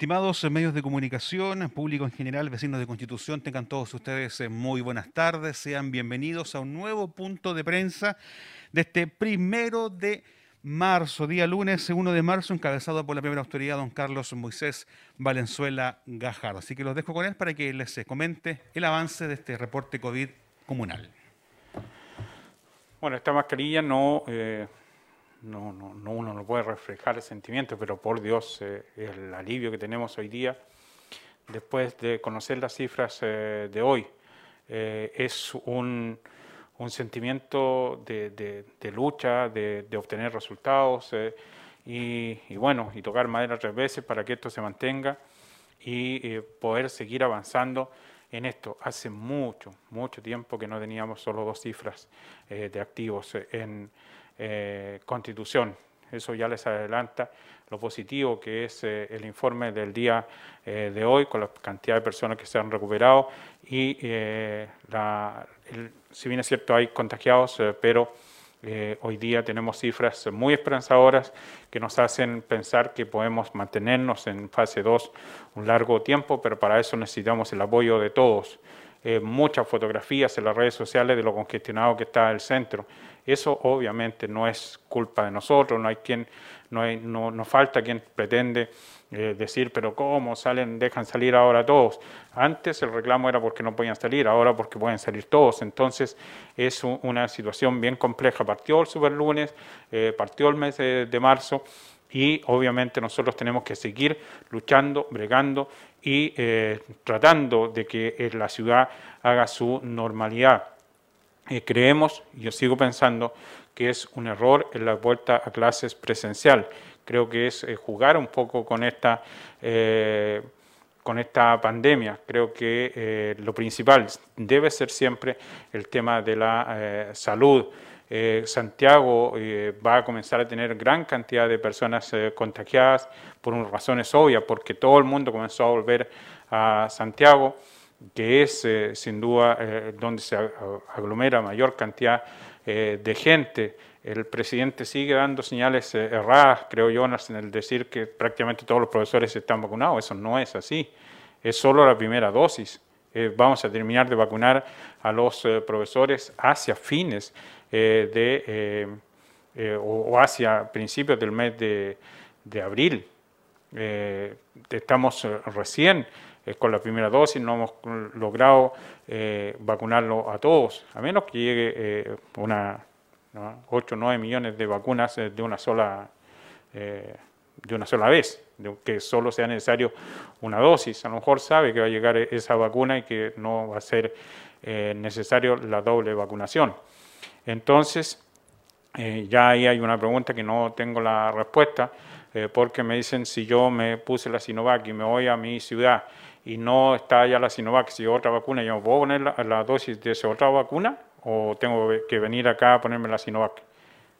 Estimados medios de comunicación, público en general, vecinos de Constitución, tengan todos ustedes eh, muy buenas tardes. Sean bienvenidos a un nuevo punto de prensa de este primero de marzo, día lunes 1 de marzo, encabezado por la primera autoridad, don Carlos Moisés Valenzuela Gajardo. Así que los dejo con él para que les comente el avance de este reporte COVID comunal. Bueno, esta mascarilla no... Eh no, no, no, uno no puede reflejar el sentimiento, pero por Dios, eh, el alivio que tenemos hoy día, después de conocer las cifras eh, de hoy, eh, es un, un sentimiento de, de, lucha, de, de, obtener resultados y, bueno, y tocar madera tres veces para que esto se mantenga y poder seguir avanzando en esto. Hace mucho, mucho tiempo que no teníamos solo dos cifras de activos en eh, constitución. Eso ya les adelanta lo positivo que es eh, el informe del día eh, de hoy con la cantidad de personas que se han recuperado y si bien es cierto hay contagiados, pero hoy día tenemos cifras muy esperanzadoras que nos hacen pensar que podemos mantenernos en fase 2 un largo tiempo, pero para eso necesitamos el apoyo de todos. Muchas fotografías en las redes sociales de lo congestionado que está el centro. Eso obviamente no es culpa de nosotros, no hay quien, no, hay, no, falta quien pretende eh, decir, pero ¿cómo salen, dejan salir ahora todos? Antes el reclamo era porque no podían salir, ahora porque pueden salir todos. Entonces es una situación bien compleja. Partió el superlunes, eh, partió el mes de, marzo y obviamente nosotros tenemos que seguir luchando, bregando y eh, tratando de que la ciudad haga su normalidad. Eh, creemos, yo sigo pensando, que es un error en la vuelta a clases presencial. Creo que es eh, jugar un poco con esta, eh, con esta pandemia. Creo que lo principal debe ser siempre el tema de la salud. Santiago va a comenzar a tener gran cantidad de personas contagiadas por razones obvias, porque todo el mundo comenzó a volver a Santiago que es eh, sin duda eh, donde se aglomera mayor cantidad eh, de gente. El presidente sigue dando señales erradas, creo yo, en el decir que prácticamente todos los profesores están vacunados. Eso no es así. Es solo la primera dosis. vamos a terminar de vacunar a los profesores hacia fines de, o, hacia principios del mes de, de abril. estamos recién con la primera dosis, no hemos logrado eh, vacunarlo a todos, a menos que llegue eh, una 8 o 9 millones de vacunas eh, de una sola de una sola vez, que solo sea necesario una dosis. A lo mejor sabe que va a llegar esa vacuna y que no va a ser necesario la doble vacunación. Entonces, ya ahí hay una pregunta que no tengo la respuesta, porque me dicen si yo me puse la Sinovac y me voy a mi ciudad y no está ya la Sinovac, si otra vacuna, ¿yo puedo poner la, dosis de esa otra vacuna o tengo que venir acá a ponerme la Sinovac?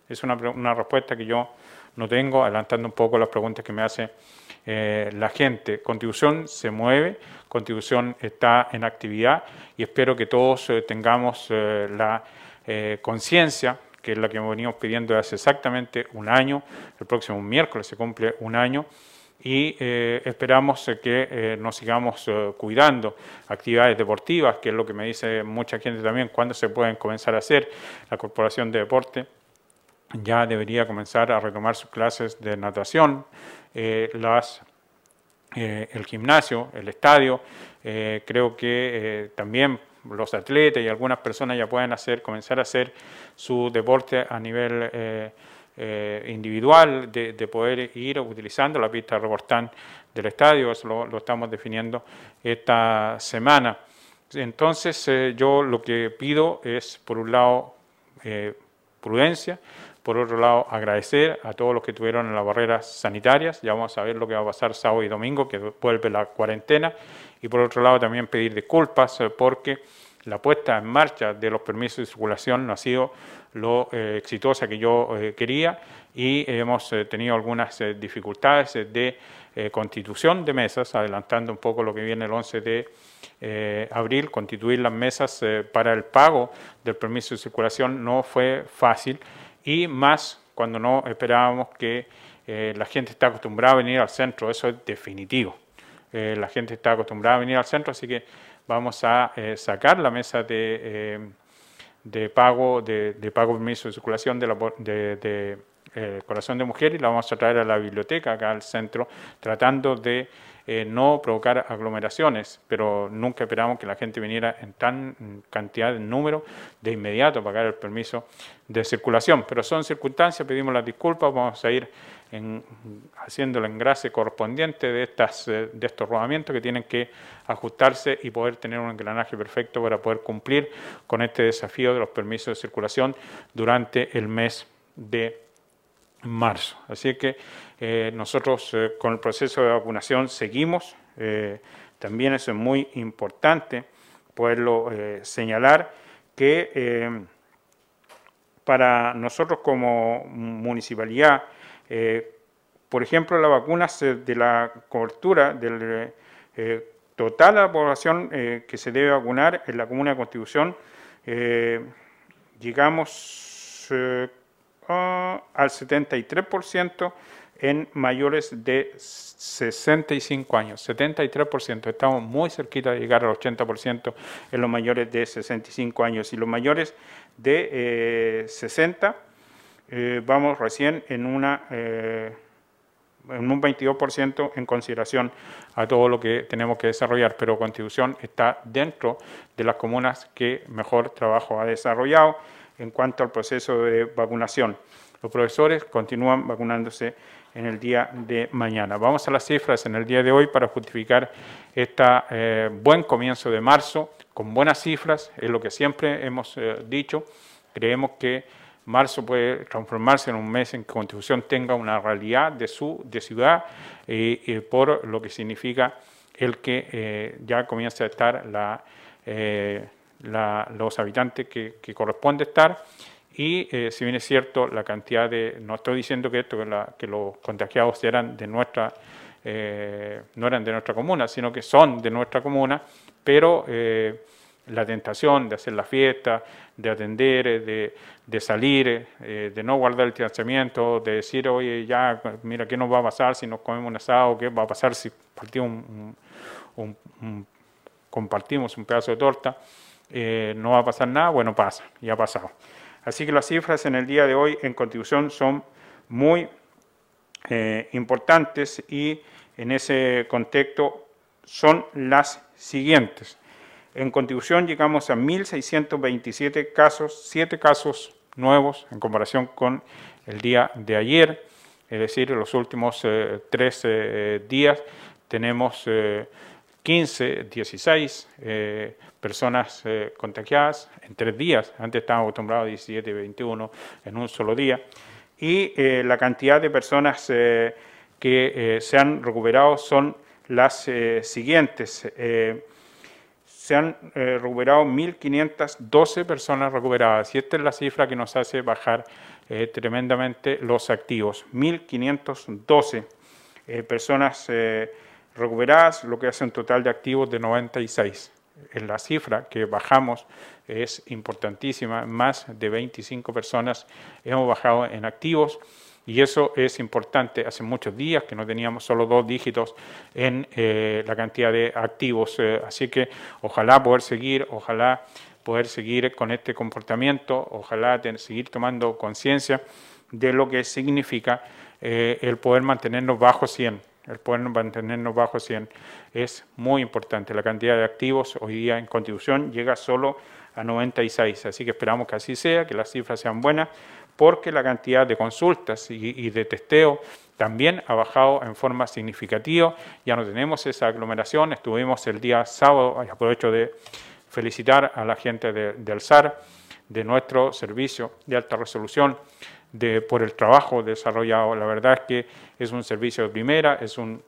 Es una, una respuesta que yo no tengo, adelantando un poco las preguntas que me hace eh, la gente. Contribución se mueve, Contribución está en actividad y espero que todos eh, tengamos eh, la conciencia que es la que venimos pidiendo hace exactamente un año. El próximo miércoles se cumple un año y eh, esperamos eh, que eh, nos sigamos cuidando. Actividades deportivas, que es lo que me dice mucha gente también, cuándo se pueden comenzar a hacer. La Corporación de Deporte ya debería comenzar a retomar sus clases de natación, las, el gimnasio, el estadio. creo que también los atletas y algunas personas ya pueden hacer, comenzar a hacer su deporte a nivel eh, individual de, poder ir utilizando la pista de Rebortán del estadio, eso lo, estamos definiendo esta semana. Entonces eh, yo lo que pido es, por un lado, eh, prudencia, por otro lado, agradecer a todos los que tuvieron en las barreras sanitarias, ya vamos a ver lo que va a pasar sábado y domingo, que vuelve la cuarentena, y por otro lado también pedir disculpas porque la puesta en marcha de los permisos de circulación no ha sido lo eh, exitosa que yo eh, quería y hemos eh, tenido algunas dificultades de constitución de mesas, adelantando un poco lo que viene el 11 de abril, constituir las mesas para el pago del permiso de circulación no fue fácil y más cuando no esperábamos que la gente está acostumbrada a venir al centro, eso es definitivo. la gente está acostumbrada a venir al centro, así que vamos a sacar la mesa de, de pago de, permiso de circulación de, la, de eh, Corazón de Mujer y la vamos a traer a la biblioteca acá al centro, tratando de eh, no provocar aglomeraciones, pero nunca esperamos que la gente viniera en tan cantidad de número de inmediato a pagar el permiso de circulación. Pero son circunstancias, pedimos las disculpas, vamos a ir en, haciendo el engrase correspondiente de, estas, eh, de estos rodamientos que tienen que ajustarse y poder tener un engranaje perfecto para poder cumplir con este desafío de los permisos de circulación durante el mes de marzo. Así que eh, nosotros eh, con el proceso de vacunación seguimos. También eso es muy importante poderlo señalar que para nosotros como municipalidad, por ejemplo, las vacunas de la cobertura del total de la población que se debe vacunar en la Comuna de Constitución, llegamos al 73% en mayores de 65 años, 73%. Estamos muy cerquita de llegar al 80% en los mayores de 65 años y los mayores de 60 eh, vamos recién en una eh, en un 22% en consideración a todo lo que tenemos que desarrollar, pero Constitución está dentro de las comunas que mejor trabajo ha desarrollado en cuanto al proceso de vacunación. Los profesores continúan vacunándose en el día de mañana. Vamos a las cifras en el día de hoy para justificar este buen comienzo de marzo con buenas cifras, es lo que siempre hemos dicho. Creemos que marzo puede transformarse en un mes en que Constitución tenga una realidad de su de ciudad y por lo que significa el que ya comienza a estar la los habitantes que, corresponde estar. Y eh, si bien es cierto la cantidad de, no estoy diciendo que esto que, los contagiados eran de nuestra eh, no eran de nuestra comuna, sino que son de nuestra comuna, pero eh, la tentación de hacer la fiesta, de atender, de, salir, de no guardar el distanciamiento, de decir, oye, ya, mira, ¿qué nos va a pasar si nos comemos un asado? ¿Qué va a pasar si partimos compartimos un pedazo de torta? Eh, no va a pasar nada, bueno, pasa, ya ha pasado. Así que las cifras en el día de hoy en contribución son muy eh, importantes y en ese contexto son las siguientes. En contribución llegamos a 1.627 casos, 7 casos nuevos en comparación con el día de ayer, es decir, en los últimos eh, tres días tenemos 15, 16 eh, personas eh, contagiadas en tres días. Antes estábamos acostumbrados a 17 y 21 en un solo día. Y eh, la cantidad de personas que se han recuperado son las siguientes. Se han recuperado 1.512 personas recuperadas y esta es la cifra que nos hace bajar tremendamente los activos. 1.512 personas recuperadas, lo que hace un total de activos de 96. En la cifra que bajamos es importantísima, más de 25 personas hemos bajado en activos y eso es importante. Hace muchos días que no teníamos solo dos dígitos en eh, la cantidad de activos, eh, así que ojalá poder seguir, ojalá poder seguir con este comportamiento, ojalá seguir tomando conciencia de lo que significa eh, el poder mantenernos bajo 100 el poder mantenernos bajo 100 es muy importante. La cantidad de activos hoy día en contribución llega solo a 96, así que esperamos que así sea, que las cifras sean buenas, porque la cantidad de consultas y, de testeo también ha bajado en forma significativa, ya no tenemos esa aglomeración, estuvimos el día sábado, aprovecho de felicitar a la gente del SAR, de nuestro servicio de alta resolución, de, por el trabajo desarrollado. La verdad es que es un servicio de primera, es un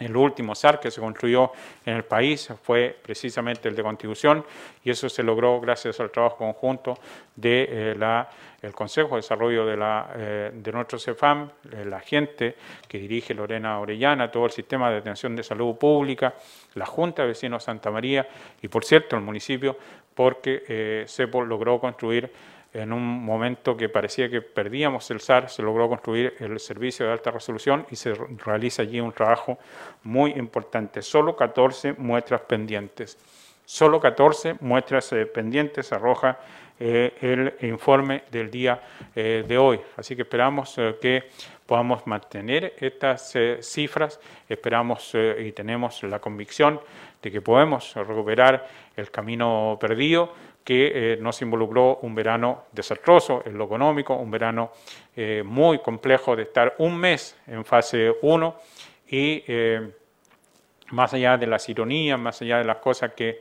el último SAR que se construyó en el país fue precisamente el de contribución y eso se logró gracias al trabajo conjunto de eh, Consejo de Desarrollo de, la, eh, de nuestro CEFAM, eh, la gente que dirige Lorena Orellana, todo el sistema de atención de salud pública, la Junta de Vecinos Santa María y, por cierto, el municipio, porque CEPOL logró construir en un momento que parecía que perdíamos el SAR, se logró construir el servicio de alta resolución y se realiza allí un trabajo muy importante. Solo 14 muestras pendientes. Solo 14 muestras eh, pendientes arroja eh, el informe del día eh, de hoy. Así que esperamos que podamos mantener estas cifras, esperamos y tenemos la convicción de que podemos recuperar el camino perdido que nos involucró un verano desastroso en lo económico, un verano muy complejo de estar un mes en fase 1 y más allá de las ironías, más allá de las cosas que eh,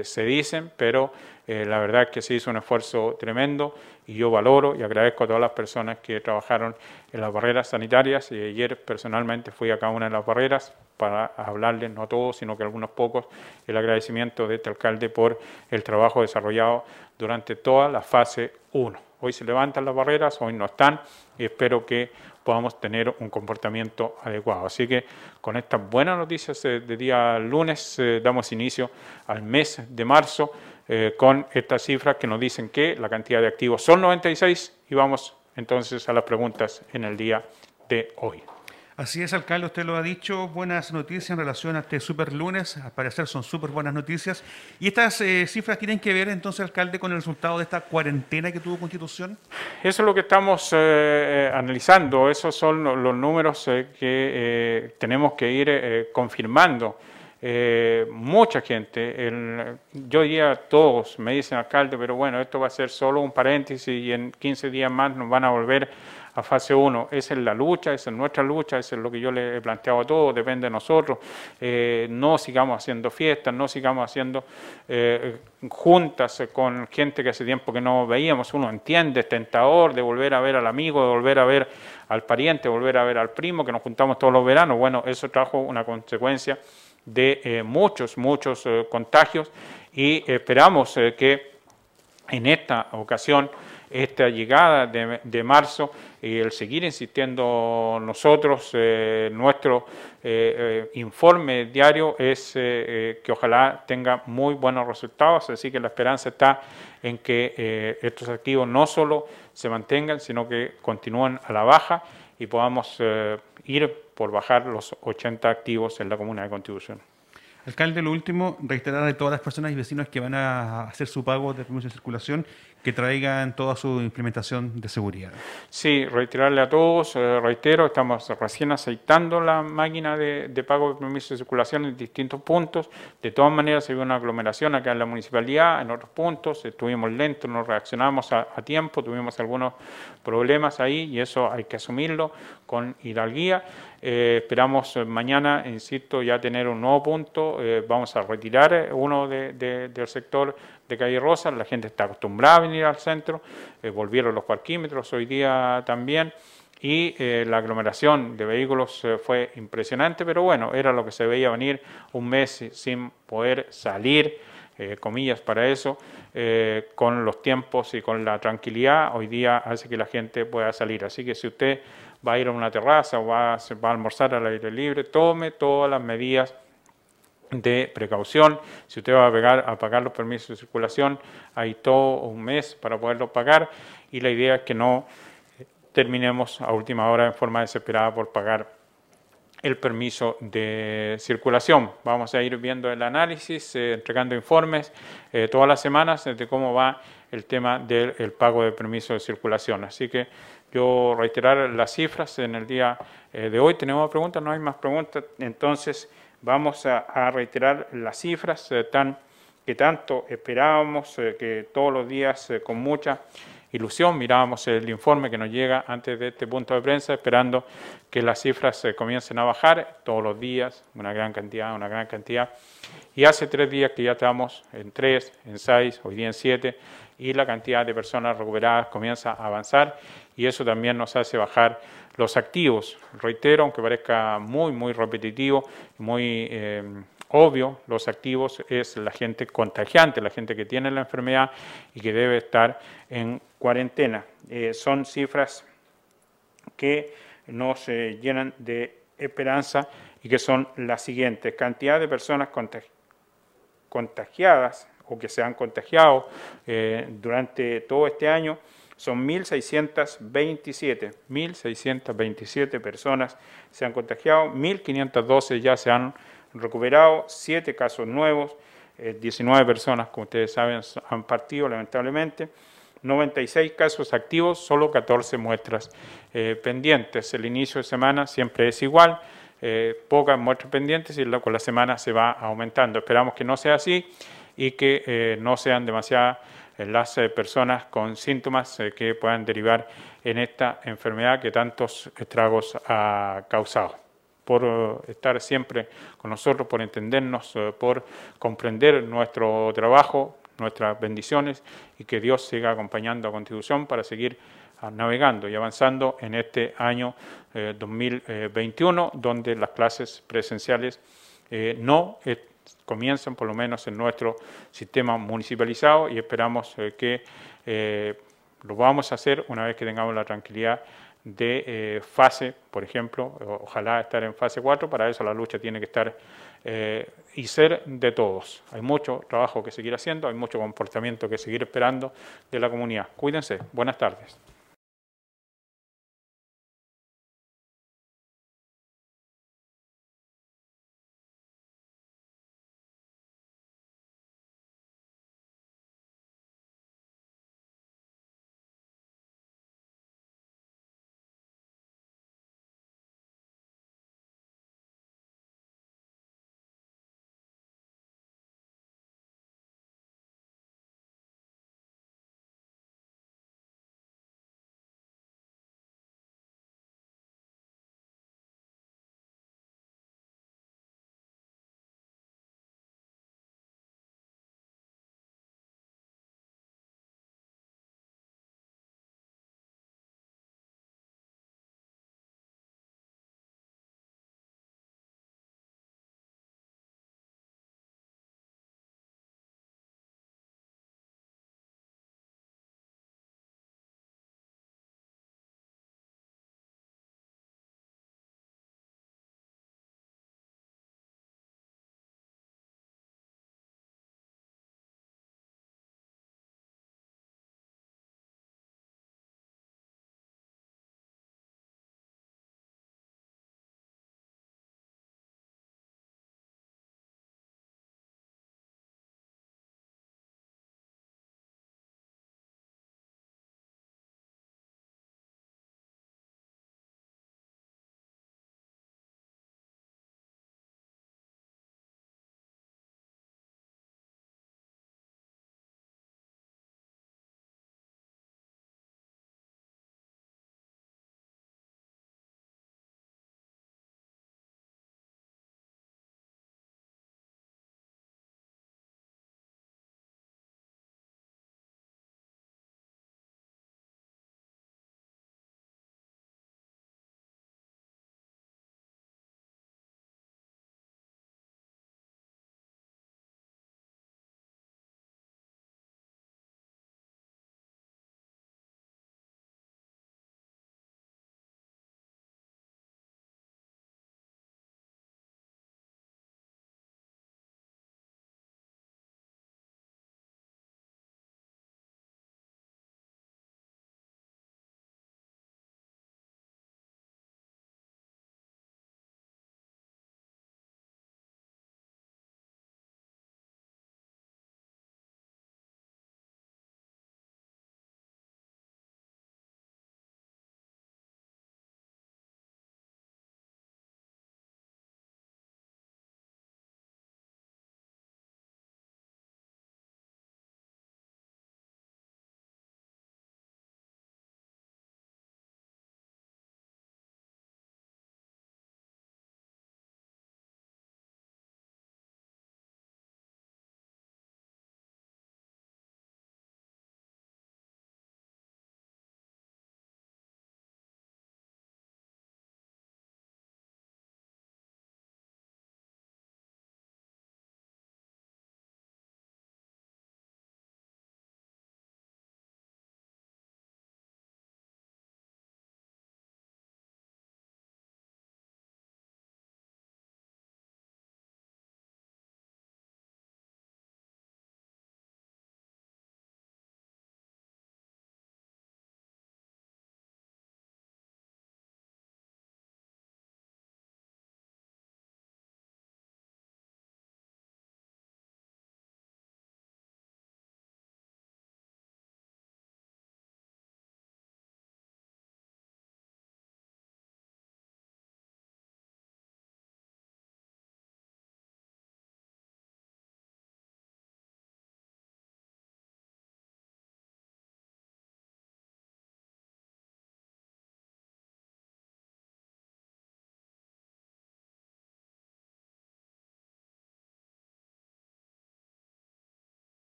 eh, se dicen, pero eh, la verdad es que se hizo un esfuerzo tremendo y yo valoro y agradezco a todas las personas que trabajaron en las barreras sanitarias. Y ayer personalmente fui a cada una de las barreras para hablarles, no a todos, sino que a algunos pocos, el agradecimiento de este alcalde por el trabajo desarrollado durante toda la fase 1. Hoy se levantan las barreras, hoy no están y espero que podamos tener un comportamiento adecuado. Así que con estas buenas noticias de día lunes eh, damos inicio al mes de marzo eh, con estas cifras que nos dicen que la cantidad de activos son 96 y vamos entonces a las preguntas en el día de hoy. Así es, alcalde, usted lo ha dicho, buenas noticias en relación a este super lunes, al parecer son súper buenas noticias. ¿Y estas eh, cifras tienen que ver entonces, alcalde, con el resultado de esta cuarentena que tuvo Constitución? Eso es lo que estamos eh, eh, analizando, esos son los números que tenemos que ir confirmando. Mucha gente, yo diría todos, me dicen alcalde, pero bueno, esto va a ser solo un paréntesis y en 15 días más nos van a volver a fase 1. Esa es la lucha, esa es nuestra lucha, eso es lo que yo le he planteado a todos, depende de nosotros. Eh, no sigamos haciendo fiestas, no sigamos haciendo eh, juntas con gente que hace tiempo que no veíamos. Uno entiende, es tentador de volver a ver al amigo, de volver a ver al pariente, de volver a ver al primo, que nos juntamos todos los veranos. Bueno, eso trajo una consecuencia de eh, muchos, muchos contagios y esperamos que en esta ocasión esta llegada de, marzo y el seguir insistiendo nosotros, eh, nuestro eh, eh, informe diario es que ojalá tenga muy buenos resultados, así que la esperanza está en que estos activos no solo se mantengan, sino que continúen a la baja y podamos ir por bajar los 80 activos en la comuna de Contribución. Alcalde, lo último, reiterar a todas las personas y vecinos que van a hacer su pago de permiso de circulación que traigan toda su implementación de seguridad. Sí, reiterarle a todos, eh, reitero, estamos recién aceitando la máquina de, pago de permiso de circulación en distintos puntos. De todas maneras, se vio una aglomeración acá en la municipalidad, en otros puntos, estuvimos lentos, no reaccionamos a, tiempo, tuvimos algunos problemas ahí y eso hay que asumirlo con hidalguía. Eh, esperamos mañana, insisto, ya tener un nuevo punto. Eh, vamos a retirar uno del sector de Calle Rosa, la gente está acostumbrada a venir al centro, eh, volvieron los parquímetros hoy día también y eh, la aglomeración de vehículos eh, fue impresionante, pero bueno, era lo que se veía venir un mes sin poder salir, comillas para eso, con los tiempos y con la tranquilidad, hoy día hace que la gente pueda salir. Así que si usted va a ir a una terraza o va, va a almorzar al aire libre, tome todas las medidas de precaución. Si usted va a, pegar, a pagar los permisos de circulación, hay todo un mes para poderlo pagar y la idea es que no terminemos a última hora en forma desesperada por pagar el permiso de circulación. Vamos a ir viendo el análisis, eh, entregando informes eh, todas las semanas de cómo va el tema del pago de permiso de circulación. Así que yo reiterar las cifras en el día eh, de hoy. Tenemos preguntas, no hay más preguntas. Entonces, vamos a, reiterar las cifras eh, tan, que tanto esperábamos, eh, que todos los días con mucha ilusión mirábamos el informe que nos llega antes de este punto de prensa, esperando que las cifras comiencen a bajar todos los días, una gran cantidad, una gran cantidad. Y hace tres días que ya estamos en tres, en seis, hoy día en siete, y la cantidad de personas recuperadas comienza a avanzar y eso también nos hace bajar los activos. Reitero, aunque parezca muy, muy repetitivo, muy eh, obvio, los activos es la gente contagiante, la gente que tiene la enfermedad y que debe estar en cuarentena. Eh, son cifras que nos eh, llenan de esperanza y que son las siguientes. Cantidad de personas contagiadas o que se han contagiado durante todo este año son 1.627, 1.627 personas se han contagiado, 1.512 ya se han recuperado, 7 casos nuevos, 19 personas, como ustedes saben, han partido lamentablemente. 96 casos activos, solo 14 muestras eh, pendientes. El inicio de semana siempre es igual, eh, pocas muestras pendientes y con la semana se va aumentando. Esperamos que no sea así y que eh, no sean demasiadas las personas con síntomas que puedan derivar en esta enfermedad que tantos estragos ha causado por estar siempre con nosotros, por entendernos, por comprender nuestro trabajo, nuestras bendiciones y que Dios siga acompañando a Constitución para seguir ah, navegando y avanzando en este año 2021, eh, donde las clases presenciales eh, no eh, comienzan, por lo menos en nuestro sistema municipalizado, y esperamos que lo vamos a hacer una vez que tengamos la tranquilidad de fase, por ejemplo, ojalá estar en fase 4, para eso la lucha tiene que estar eh, y ser de todos. Hay mucho trabajo que seguir haciendo, hay mucho comportamiento que seguir esperando de la comunidad. Cuídense. Buenas tardes.